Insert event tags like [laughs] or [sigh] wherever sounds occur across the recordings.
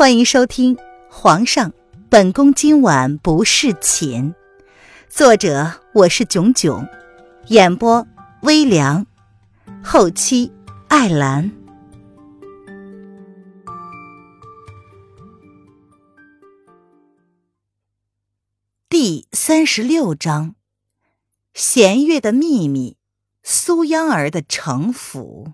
欢迎收听《皇上，本宫今晚不侍寝》，作者我是囧囧，演播微凉，后期艾兰。第三十六章：弦月的秘密，苏央儿的城府。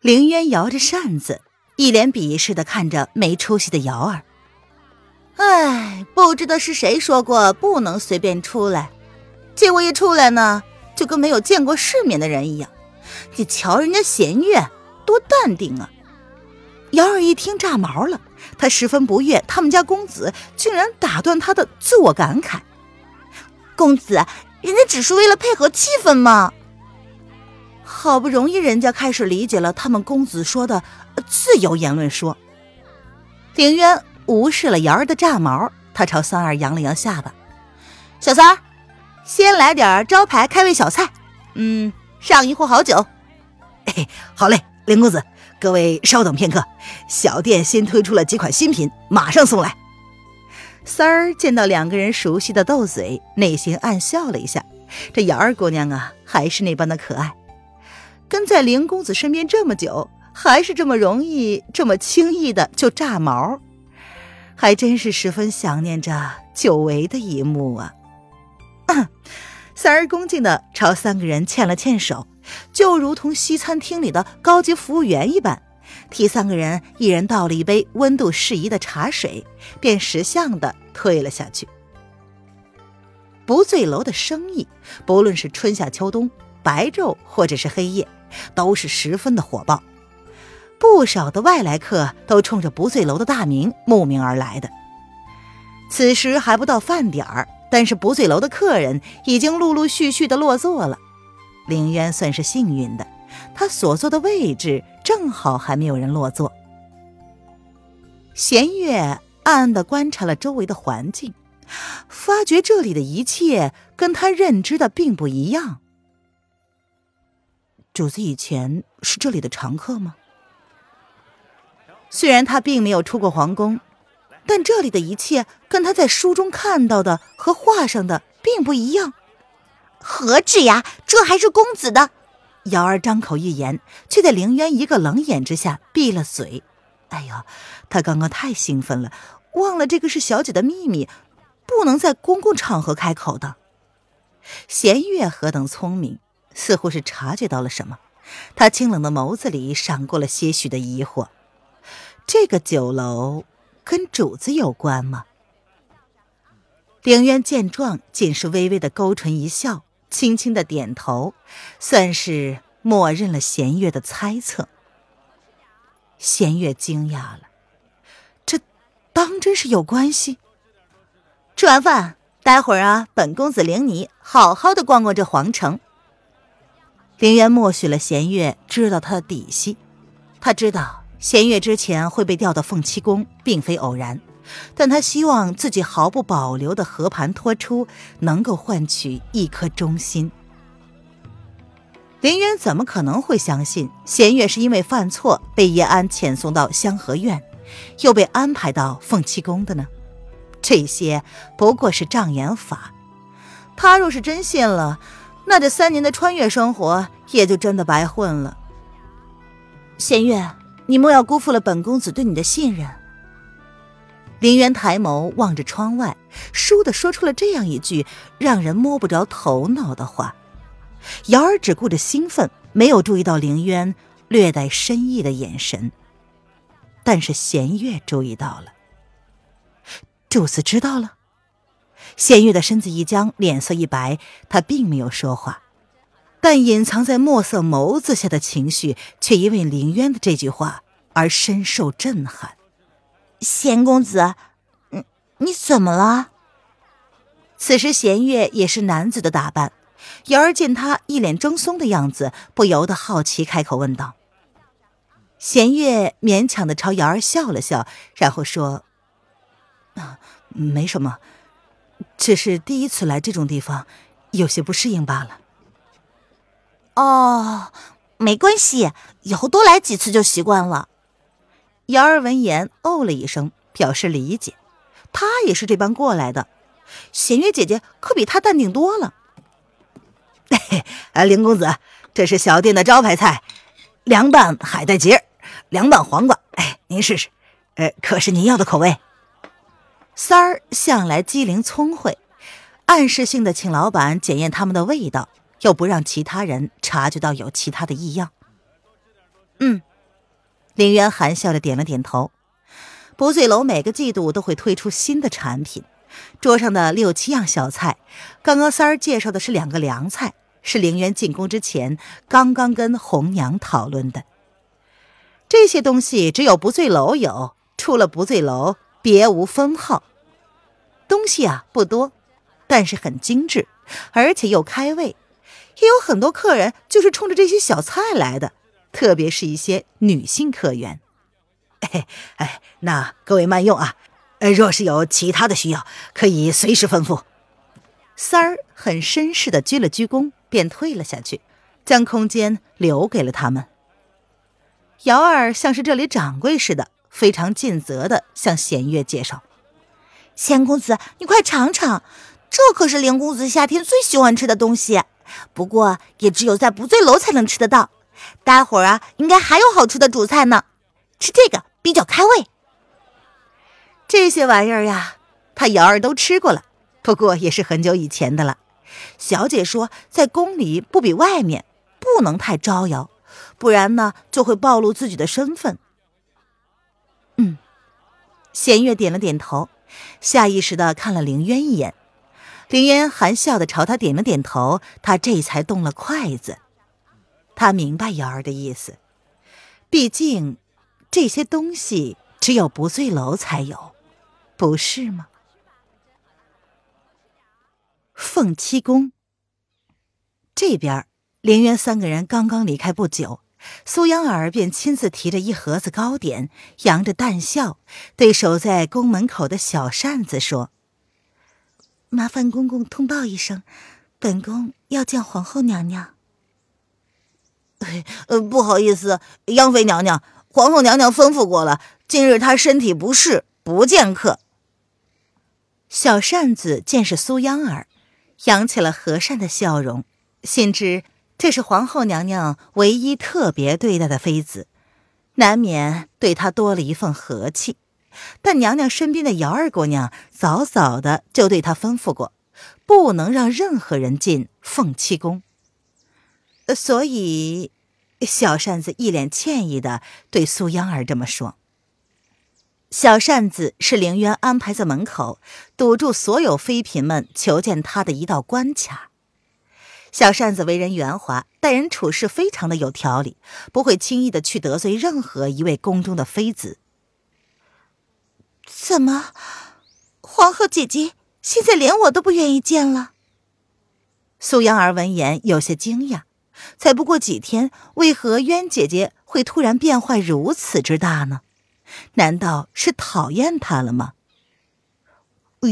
凌渊摇着扇子，一脸鄙视的看着没出息的瑶儿。哎，不知道是谁说过不能随便出来，结果一出来呢，就跟没有见过世面的人一样。你瞧人家弦月多淡定啊！瑶儿一听炸毛了，他十分不悦，他们家公子竟然打断他的自我感慨。公子，人家只是为了配合气氛嘛。好不容易，人家开始理解了他们公子说的自由言论。说，凌渊无视了瑶儿的炸毛，他朝三儿扬了扬下巴：“小三儿，先来点招牌开胃小菜，嗯，上一壶好酒。[laughs] ”“哎，好嘞，凌公子，各位稍等片刻，小店新推出了几款新品，马上送来。”三儿见到两个人熟悉的斗嘴，内心暗笑了一下。这瑶儿姑娘啊，还是那般的可爱。跟在凌公子身边这么久，还是这么容易、这么轻易的就炸毛，还真是十分想念着久违的一幕啊！[clears throat] 三儿恭敬的朝三个人欠了欠手，就如同西餐厅里的高级服务员一般，替三个人一人倒了一杯温度适宜的茶水，便识相的退了下去。不醉楼的生意，不论是春夏秋冬。白昼或者是黑夜，都是十分的火爆。不少的外来客都冲着不醉楼的大名慕名而来的。此时还不到饭点儿，但是不醉楼的客人已经陆陆续续的落座了。凌渊算是幸运的，他所坐的位置正好还没有人落座。弦月暗暗的观察了周围的环境，发觉这里的一切跟他认知的并不一样。主子以前是这里的常客吗？虽然他并没有出过皇宫，但这里的一切跟他在书中看到的和画上的并不一样。何止呀，这还是公子的！瑶儿张口欲言，却在凌渊一个冷眼之下闭了嘴。哎呦，他刚刚太兴奋了，忘了这个是小姐的秘密，不能在公共场合开口的。弦月何等聪明！似乎是察觉到了什么，他清冷的眸子里闪过了些许的疑惑。这个酒楼跟主子有关吗？凌渊见状，仅是微微的勾唇一笑，轻轻的点头，算是默认了弦月的猜测。弦月惊讶了，这当真是有关系？吃完饭，待会儿啊，本公子领你好好的逛逛这皇城。凌渊默许了弦月知道他的底细，他知道弦月之前会被调到凤栖宫，并非偶然，但他希望自己毫不保留的和盘托出，能够换取一颗忠心。林渊怎么可能会相信弦月是因为犯错被叶安遣送到香河院，又被安排到凤栖宫的呢？这些不过是障眼法。他若是真信了，那这三年的穿越生活也就真的白混了。弦月，你莫要辜负了本公子对你的信任。林渊抬眸望着窗外，倏地说出了这样一句让人摸不着头脑的话。瑶儿只顾着兴奋，没有注意到林渊略带深意的眼神。但是弦月注意到了，主子知道了。弦月的身子一僵，脸色一白，他并没有说话，但隐藏在墨色眸子下的情绪却因为凌渊的这句话而深受震撼。贤公子，你你怎么了？此时弦月也是男子的打扮，瑶儿见他一脸怔忪的样子，不由得好奇，开口问道。弦月勉强的朝瑶儿笑了笑，然后说：“啊，没什么。”只是第一次来这种地方，有些不适应罢了。哦，没关系，以后多来几次就习惯了。瑶儿闻言哦了一声，表示理解。她也是这般过来的。弦月姐姐可比她淡定多了。哎，林公子，这是小店的招牌菜——凉拌海带结、凉拌黄瓜。哎，您试试，呃，可是您要的口味。三儿向来机灵聪慧，暗示性的请老板检验他们的味道，又不让其他人察觉到有其他的异样。嗯。林渊含笑的点了点头。不醉楼每个季度都会推出新的产品，桌上的六七样小菜，刚刚三儿介绍的是两个凉菜，是林渊进宫之前刚刚跟红娘讨论的。这些东西只有不醉楼有，除了不醉楼别无分号。东西啊不多，但是很精致，而且又开胃，也有很多客人就是冲着这些小菜来的。特别是一些女性客源，哎哎，那各位慢用啊！呃，若是有其他的需要，可以随时吩咐。三儿很绅士的鞠了鞠躬，便退了下去，将空间留给了他们。瑶儿像是这里掌柜似的，非常尽责的向弦月介绍：“弦公子，你快尝尝，这可是林公子夏天最喜欢吃的东西，不过也只有在不醉楼才能吃得到。”待会儿啊，应该还有好吃的主菜呢。吃这个比较开胃。这些玩意儿呀，他瑶儿都吃过了，不过也是很久以前的了。小姐说，在宫里不比外面，不能太招摇，不然呢就会暴露自己的身份。嗯，弦月点了点头，下意识的看了凌渊一眼。凌渊含笑的朝他点了点头，他这才动了筷子。他明白瑶儿的意思，毕竟这些东西只有不醉楼才有，不是吗？凤七宫这边，凌渊三个人刚刚离开不久，苏央儿便亲自提着一盒子糕点，扬着淡笑，对守在宫门口的小扇子说：“麻烦公公通报一声，本宫要见皇后娘娘。[laughs] ”呃，不好意思，央妃娘娘，皇后娘娘吩咐过了，今日她身体不适，不见客。小扇子见是苏央儿，扬起了和善的笑容，心知这是皇后娘娘唯一特别对待的妃子，难免对她多了一份和气。但娘娘身边的姚二姑娘早早的就对她吩咐过，不能让任何人进凤栖宫。所以，小扇子一脸歉意的对苏央儿这么说。小扇子是凌渊安排在门口堵住所有妃嫔们求见他的一道关卡。小扇子为人圆滑，待人处事非常的有条理，不会轻易的去得罪任何一位宫中的妃子。怎么，皇后姐姐现在连我都不愿意见了？苏央儿闻言有些惊讶。才不过几天，为何渊姐姐会突然变坏如此之大呢？难道是讨厌她了吗？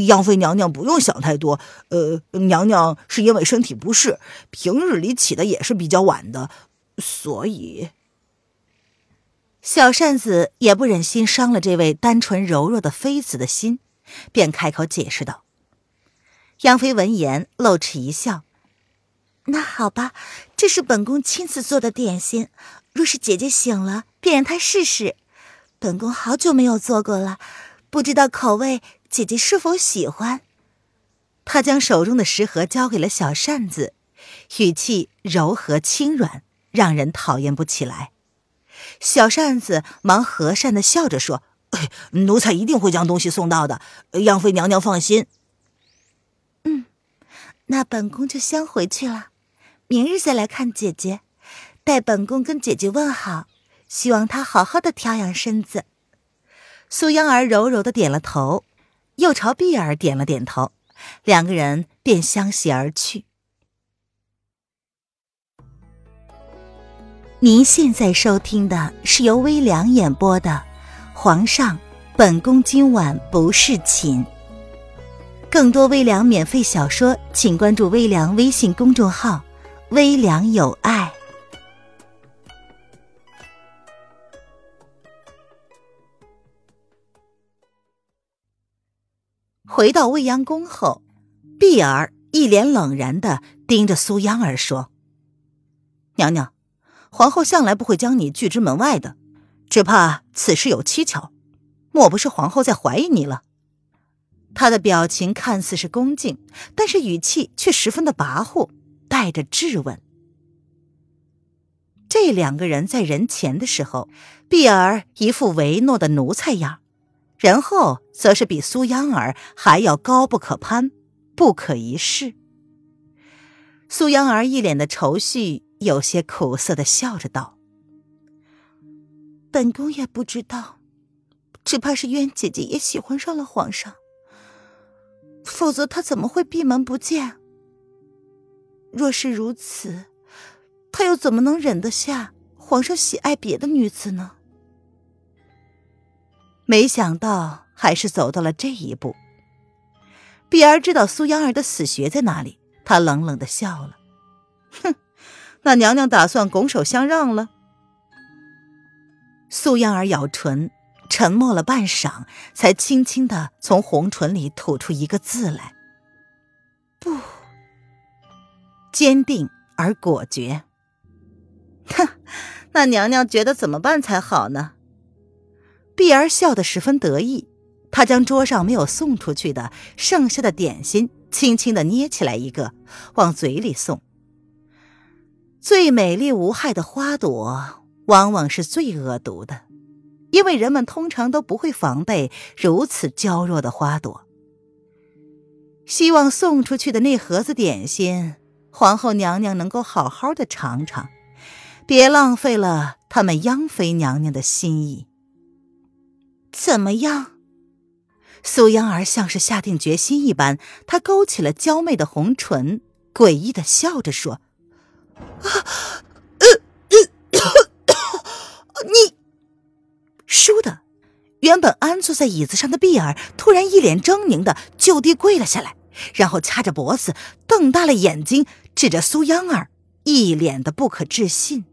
杨妃娘娘不用想太多，呃，娘娘是因为身体不适，平日里起的也是比较晚的，所以小扇子也不忍心伤了这位单纯柔弱的妃子的心，便开口解释道。杨妃闻言露齿一笑。那好吧，这是本宫亲自做的点心。若是姐姐醒了，便让她试试。本宫好久没有做过了，不知道口味姐姐是否喜欢。他将手中的食盒交给了小扇子，语气柔和轻软，让人讨厌不起来。小扇子忙和善的笑着说：“奴才一定会将东西送到的，杨妃娘娘放心。”嗯，那本宫就先回去了。明日再来看姐姐，代本宫跟姐姐问好，希望她好好的调养身子。苏央儿柔柔的点了头，又朝碧儿点了点头，两个人便相携而去。您现在收听的是由微凉演播的皇上，本宫今晚不是寝。更多微凉免费小说请关注微凉微信公众号微凉有爱。回到未央宫后，碧儿一脸冷然的盯着苏央儿说，娘娘。皇后向来不会将你拒之门外的，只怕此事有蹊跷，莫不是皇后在怀疑你了？”他的表情看似是恭敬，但是语气却十分的跋扈，带着质问。这两个人在人前的时候，碧儿一副唯诺的奴才样，人后则是比苏央儿还要高不可攀，不可一世。苏央儿一脸的愁绪，有些苦涩的笑着道：“本宫也不知道，只怕是渊姐姐也喜欢上了皇上。”否则他怎么会闭门不见？若是如此，他又怎么能忍得下皇上喜爱别的女子呢？没想到还是走到了这一步。碧儿知道苏央儿的死穴在哪里，她冷冷的笑了：“哼，那娘娘打算拱手相让了？”素央儿咬唇。沉默了半晌，才轻轻的从红唇里吐出一个字来：“不。”坚定而果决。哼，那娘娘觉得怎么办才好呢？碧儿笑得十分得意，她将桌上没有送出去的剩下的点心轻轻的捏起来一个，往嘴里送。最美丽无害的花朵，往往是最恶毒的。因为人们通常都不会防备如此娇弱的花朵。希望送出去的那盒子点心，皇后娘娘能够好好的尝尝，别浪费了他们央妃娘娘的心意。怎么样？苏央儿像是下定决心一般，她勾起了娇媚的红唇，诡异的笑着说：“，啊！呃呃你。”倏的，原本安坐在椅子上的碧儿突然一脸狰狞的就地跪了下来，然后掐着脖子，瞪大了眼睛，指着苏央儿，一脸的不可置信。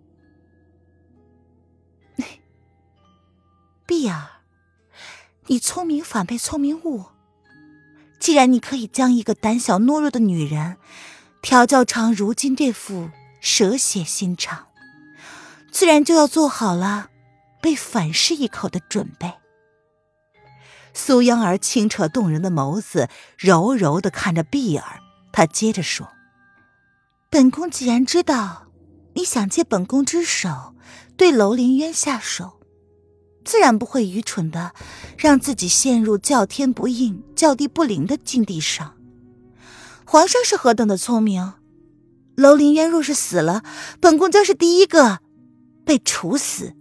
[coughs] 碧儿，你聪明反被聪明误。既然你可以将一个胆小懦弱的女人调教成如今这副蛇蝎心肠，自然就要做好了。被反噬一口的准备。苏央儿清澈动人的眸子柔柔的看着碧儿，她接着说：“本宫既然知道你想借本宫之手对楼凌渊下手，自然不会愚蠢的让自己陷入叫天不应、叫地不灵的境地上。皇上是何等的聪明，楼凌渊若是死了，本宫将是第一个被处死。”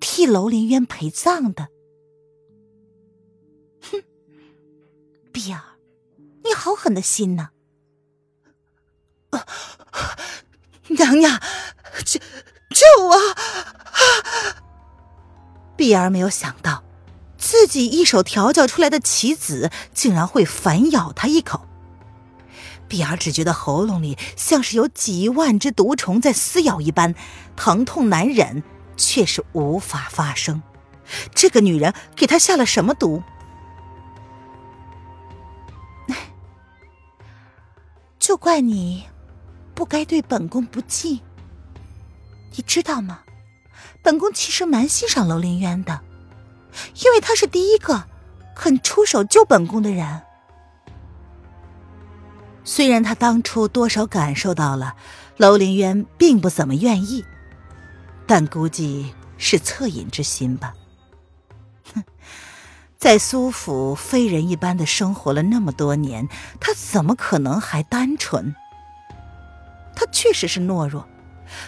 替楼凌渊陪葬的，哼，碧儿，你好狠的心呐！娘娘，救救我！碧儿没有想到，自己一手调教出来的棋子竟然会反咬她一口。碧儿只觉得喉咙里像是有几万只毒虫在撕咬一般，疼痛难忍。却是无法发声。这个女人给他下了什么毒？[laughs] 就怪你不该对本宫不敬。你知道吗？本宫其实蛮欣赏楼凌渊的，因为他是第一个肯出手救本宫的人。虽然他当初多少感受到了楼凌渊并不怎么愿意。但估计是恻隐之心吧。哼，在苏府非人一般的生活了那么多年，他怎么可能还单纯？他确实是懦弱，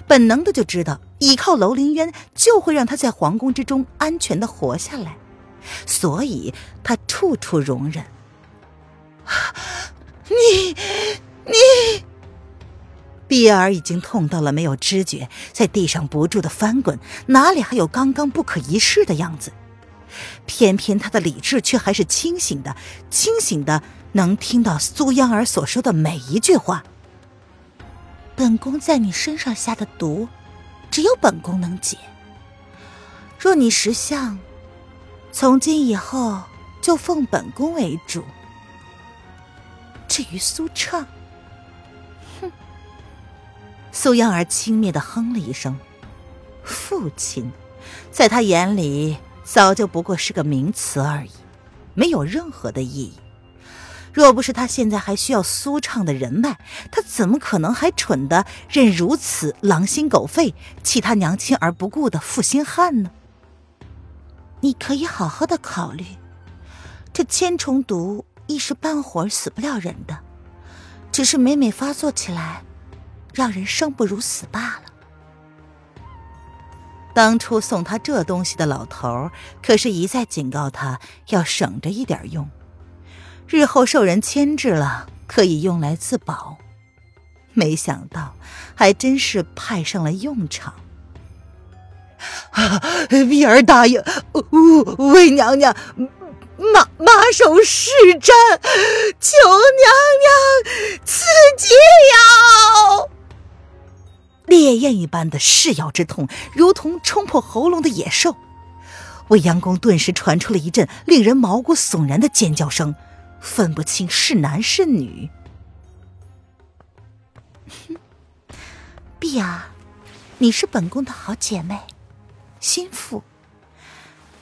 本能的就知道依靠楼凌渊就会让他在皇宫之中安全的活下来，所以他处处容忍。你，你。碧儿已经痛到了没有知觉，在地上不住的翻滚，哪里还有刚刚不可一世的样子？偏偏他的理智却还是清醒的，清醒的能听到苏央儿所说的每一句话。本宫在你身上下的毒，只有本宫能解。若你识相，从今以后就奉本宫为主，至于苏畅，哼！苏央儿轻蔑的哼了一声。父亲，在他眼里早就不过是个名词而已，没有任何的意义。若不是他现在还需要苏畅的人脉，他怎么可能还蠢的认如此狼心狗肺、弃他娘亲而不顾的负心汉呢？你可以好好的考虑，这千重毒一时半会儿死不了人的，只是每每发作起来，让人生不如死罢了。当初送他这东西的老头可是一再警告他要省着一点用，日后受人牵制了，可以用来自保。没想到，还真是派上了用场。[laughs] [laughs] 碧儿答应为娘娘马马首是瞻，求娘娘赐解药。烈焰一般的噬咬之痛，如同冲破喉咙的野兽。未央宫顿时传出了一阵令人毛骨悚然的尖叫声，分不清是男是女。哼，碧儿，你是本宫的好姐妹，心腹。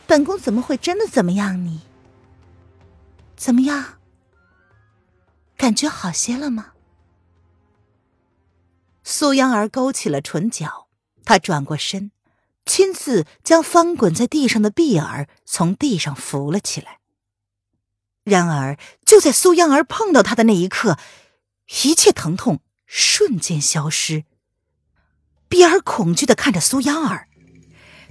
本宫怎么会真的怎么样你？怎么样？感觉好些了吗？苏央儿勾起了唇角，她转过身，亲自将翻滚在地上的碧儿从地上扶了起来。然而，就在苏央儿碰到他的那一刻，一切疼痛瞬间消失。碧儿恐惧的看着苏央儿，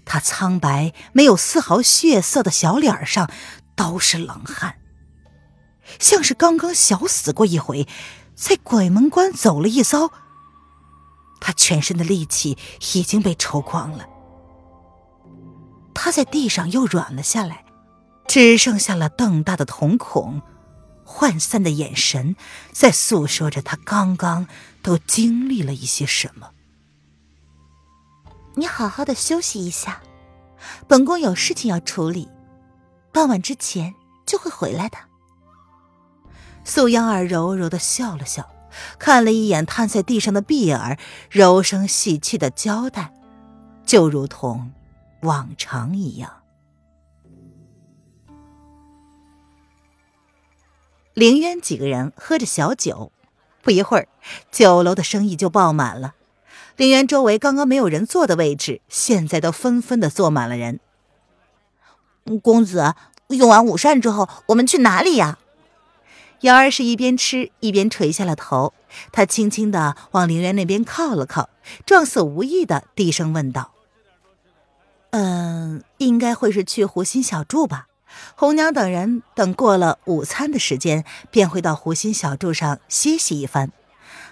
她苍白没有丝毫血色的小脸上都是冷汗，像是刚刚小死过一回，在鬼门关走了一遭。他全身的力气已经被抽光了，他在地上又软了下来，只剩下了瞪大的瞳孔，涣散的眼神，在诉说着他刚刚都经历了一些什么。你好好的休息一下，本宫有事情要处理，傍晚之前就会回来的。素央儿柔柔的笑了笑。看了一眼瘫在地上的碧儿，柔声细气的交代，就如同往常一样。凌渊几个人喝着小酒，不一会儿，酒楼的生意就爆满了。凌渊周围刚刚没有人坐的位置，现在都纷纷的坐满了人。公子，用完午膳之后，我们去哪里呀？瑶儿是一边吃一边垂下了头，她轻轻的往陵园那边靠了靠，状似无意的低声问道：“嗯，应该会是去湖心小筑吧？红娘等人等过了午餐的时间，便会到湖心小筑上歇息一番，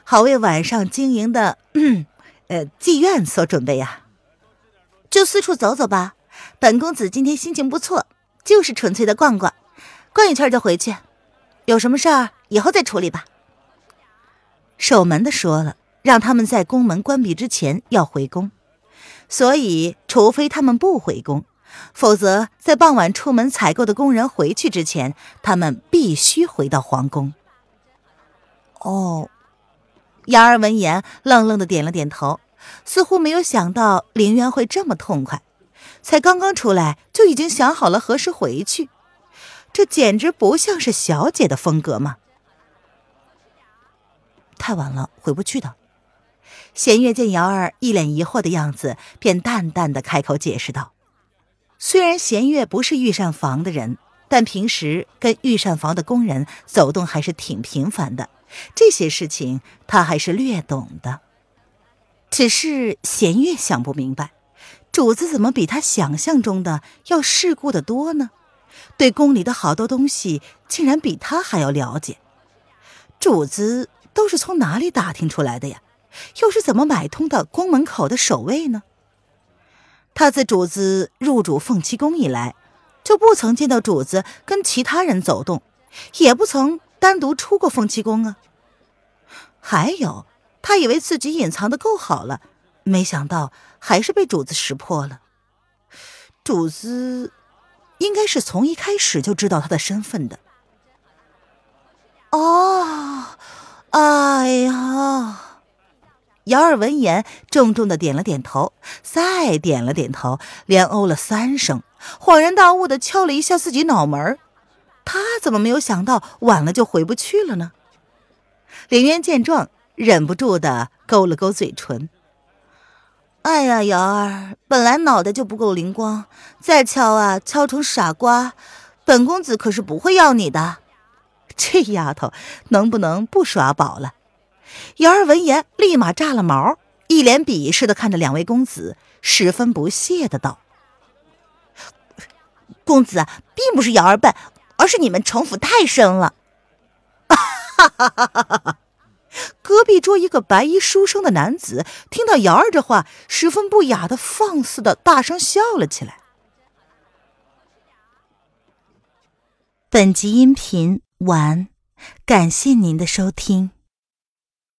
好为晚上经营的呃妓院所准备呀。就四处走走吧。本公子今天心情不错，就是纯粹的逛逛，逛一圈就回去。”有什么事儿，以后再处理吧。守门的说了，让他们在宫门关闭之前要回宫，所以除非他们不回宫，否则在傍晚出门采购的工人回去之前，他们必须回到皇宫。哦，雅儿闻言愣愣的点了点头，似乎没有想到林渊会这么痛快，才刚刚出来就已经想好了何时回去。这简直不像是小姐的风格嘛！太晚了，回不去的。弦月见瑶儿一脸疑惑的样子，便淡淡的开口解释道：“虽然弦月不是御膳房的人，但平时跟御膳房的工人走动还是挺频繁的，这些事情他还是略懂的。只是弦月想不明白，主子怎么比他想象中的要世故的多呢？”对宫里的好多东西，竟然比他还要了解。主子都是从哪里打听出来的呀？又是怎么买通的宫门口的守卫呢？他自主子入主凤栖宫以来，就不曾见到主子跟其他人走动，也不曾单独出过凤栖宫啊。还有，他以为自己隐藏的够好了，没想到还是被主子识破了。主子。应该是从一开始就知道他的身份的。哦，哎呀！姚二闻言，重重的点了点头，再点了点头，连哦了三声，恍然大悟的敲了一下自己脑门他怎么没有想到晚了就回不去了呢？凌渊见状，忍不住的勾了勾嘴唇。哎呀，瑶儿，本来脑袋就不够灵光，再敲啊，敲成傻瓜，本公子可是不会要你的。[laughs] 这丫头能不能不耍宝了？瑶儿闻言，立马炸了毛，一脸鄙视的看着两位公子，十分不屑的道：“公子并不是瑶儿笨，而是你们城府太深了。”哈哈哈哈哈！隔壁桌一个白衣书生的男子听到瑶儿这话，十分不雅的放肆的大声笑了起来。本集音频完，感谢您的收听。